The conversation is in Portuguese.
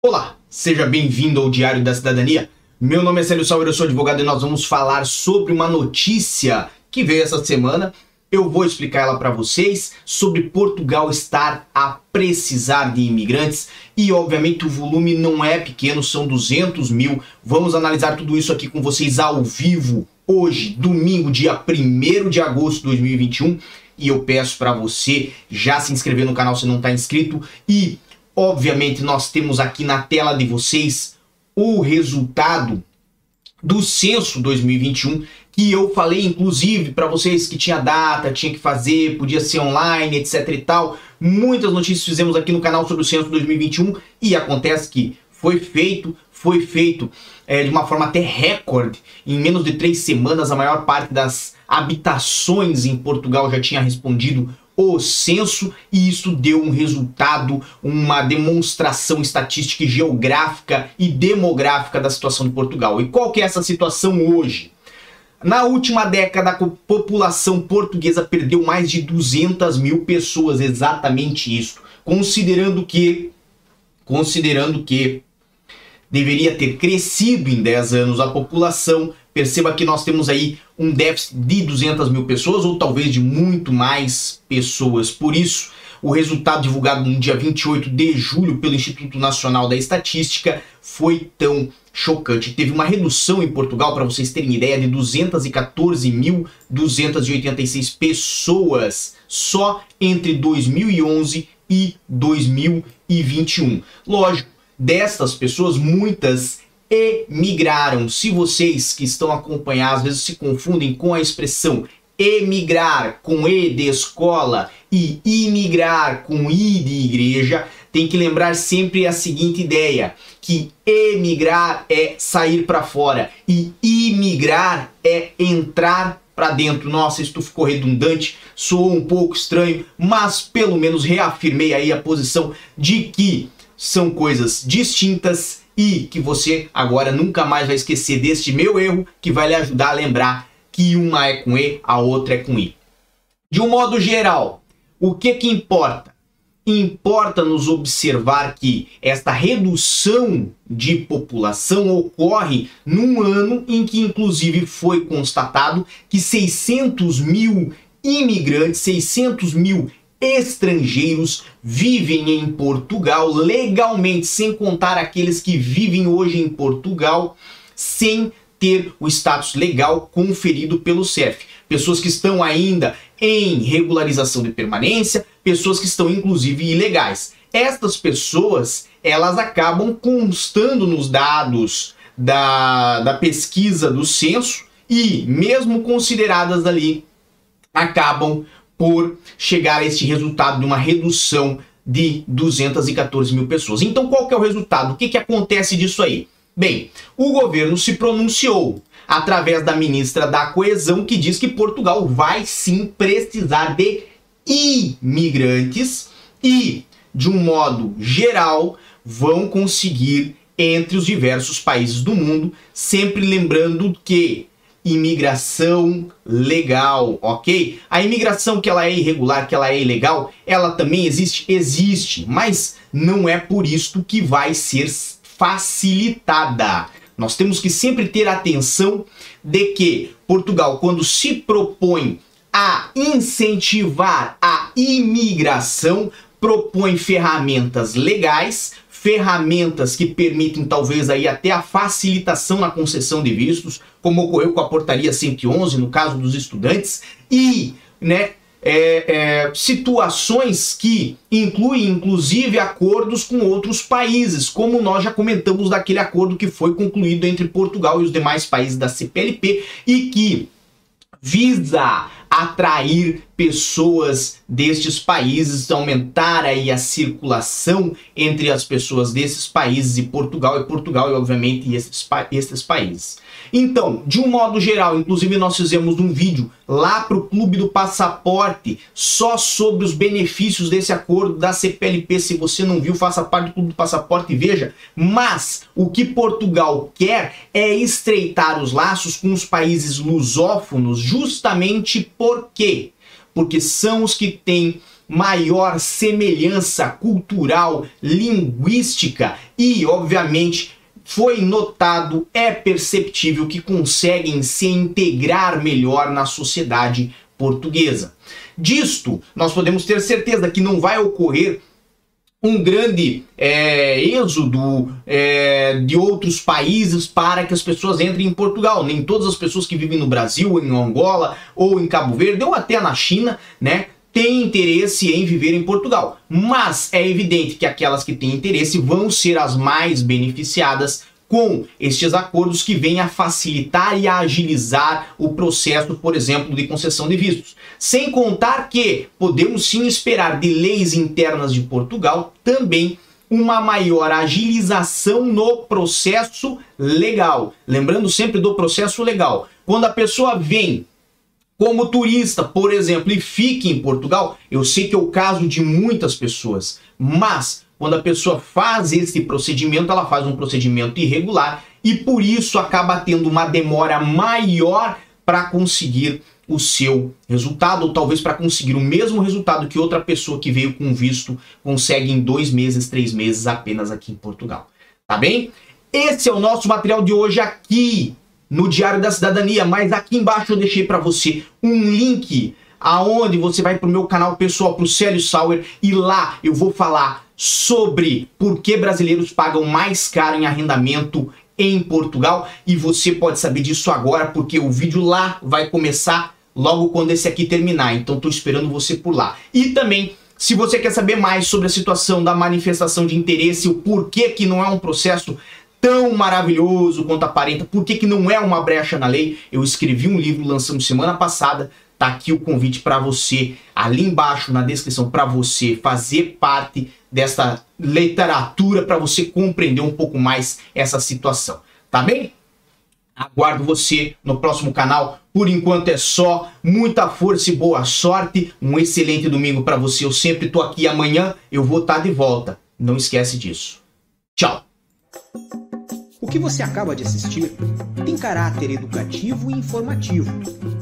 Olá, seja bem-vindo ao Diário da Cidadania. Meu nome é Célio Salveiro, eu sou advogado e nós vamos falar sobre uma notícia que veio essa semana. Eu vou explicar ela para vocês sobre Portugal estar a precisar de imigrantes e, obviamente, o volume não é pequeno, são 200 mil. Vamos analisar tudo isso aqui com vocês ao vivo hoje, domingo, dia 1 de agosto de 2021. E eu peço para você já se inscrever no canal se não está inscrito e Obviamente, nós temos aqui na tela de vocês o resultado do censo 2021, que eu falei inclusive para vocês que tinha data, tinha que fazer, podia ser online, etc e tal. Muitas notícias fizemos aqui no canal sobre o censo 2021 e acontece que foi feito, foi feito é, de uma forma até recorde. Em menos de três semanas, a maior parte das habitações em Portugal já tinha respondido o censo e isso deu um resultado, uma demonstração estatística e geográfica e demográfica da situação de Portugal. E qual que é essa situação hoje? Na última década, a população portuguesa perdeu mais de 200 mil pessoas, exatamente isso. Considerando que, considerando que deveria ter crescido em 10 anos a população, Perceba que nós temos aí um déficit de 200 mil pessoas ou talvez de muito mais pessoas. Por isso, o resultado divulgado no dia 28 de julho pelo Instituto Nacional da Estatística foi tão chocante. Teve uma redução em Portugal, para vocês terem ideia, de 214.286 pessoas só entre 2011 e 2021. Lógico, destas pessoas, muitas emigraram. Se vocês que estão acompanhando às vezes se confundem com a expressão emigrar com E de escola e imigrar com I de igreja, tem que lembrar sempre a seguinte ideia, que emigrar é sair para fora e imigrar é entrar para dentro. Nossa, isso ficou redundante, soou um pouco estranho, mas pelo menos reafirmei aí a posição de que são coisas distintas e que você agora nunca mais vai esquecer deste meu erro que vai lhe ajudar a lembrar que uma é com E, a outra é com I. De um modo geral, o que que importa? Importa nos observar que esta redução de população ocorre num ano em que, inclusive, foi constatado que 600 mil imigrantes, 600 mil estrangeiros vivem em Portugal legalmente, sem contar aqueles que vivem hoje em Portugal sem ter o status legal conferido pelo CEF. Pessoas que estão ainda em regularização de permanência, pessoas que estão inclusive ilegais. Estas pessoas, elas acabam constando nos dados da, da pesquisa do censo e, mesmo consideradas ali, acabam por chegar a este resultado de uma redução de 214 mil pessoas. Então, qual que é o resultado? O que, que acontece disso aí? Bem, o governo se pronunciou através da ministra da Coesão, que diz que Portugal vai sim precisar de imigrantes e, de um modo geral, vão conseguir entre os diversos países do mundo, sempre lembrando que imigração legal, ok? A imigração que ela é irregular, que ela é ilegal, ela também existe? Existe, mas não é por isso que vai ser facilitada. Nós temos que sempre ter atenção de que Portugal, quando se propõe a incentivar a imigração, propõe ferramentas legais, ferramentas que permitem talvez aí até a facilitação na concessão de vistos, como ocorreu com a portaria 111 no caso dos estudantes e, né, é, é, situações que incluem inclusive acordos com outros países, como nós já comentamos daquele acordo que foi concluído entre Portugal e os demais países da CPLP e que visa atrair pessoas destes países, aumentar aí a circulação entre as pessoas desses países e Portugal, e Portugal e obviamente esses, esses países. Então, de um modo geral, inclusive nós fizemos um vídeo lá para o Clube do Passaporte só sobre os benefícios desse acordo da CPLP. Se você não viu, faça parte do Clube do Passaporte e veja. Mas o que Portugal quer é estreitar os laços com os países lusófonos, justamente por quê? Porque são os que têm maior semelhança cultural, linguística e, obviamente, foi notado, é perceptível que conseguem se integrar melhor na sociedade portuguesa. Disto, nós podemos ter certeza que não vai ocorrer um grande é, êxodo é, de outros países para que as pessoas entrem em Portugal. Nem todas as pessoas que vivem no Brasil, em Angola ou em Cabo Verde ou até na China, né, têm interesse em viver em Portugal. Mas é evidente que aquelas que têm interesse vão ser as mais beneficiadas com estes acordos que vêm a facilitar e a agilizar o processo, por exemplo, de concessão de vistos. Sem contar que podemos sim esperar de leis internas de Portugal também uma maior agilização no processo legal. Lembrando sempre do processo legal. Quando a pessoa vem como turista, por exemplo, e fica em Portugal, eu sei que é o caso de muitas pessoas, mas quando a pessoa faz esse procedimento, ela faz um procedimento irregular e por isso acaba tendo uma demora maior para conseguir o seu resultado, ou talvez para conseguir o mesmo resultado que outra pessoa que veio com visto consegue em dois meses, três meses apenas aqui em Portugal. Tá bem? Esse é o nosso material de hoje aqui no Diário da Cidadania, mas aqui embaixo eu deixei para você um link aonde você vai para o meu canal pessoal, para o Célio Sauer, e lá eu vou falar sobre por que brasileiros pagam mais caro em arrendamento em Portugal e você pode saber disso agora porque o vídeo lá vai começar logo quando esse aqui terminar. Então estou esperando você por lá. E também se você quer saber mais sobre a situação da manifestação de interesse, o porquê que não é um processo tão maravilhoso quanto aparenta, por que, que não é uma brecha na lei, eu escrevi um livro lançando semana passada, tá aqui o convite para você, ali embaixo na descrição, para você fazer parte dessa literatura, para você compreender um pouco mais essa situação, tá bem? Aguardo você no próximo canal. Por enquanto é só. Muita força e boa sorte. Um excelente domingo para você. Eu sempre tô aqui. Amanhã eu vou estar tá de volta. Não esquece disso. Tchau. O que você acaba de assistir tem caráter educativo e informativo.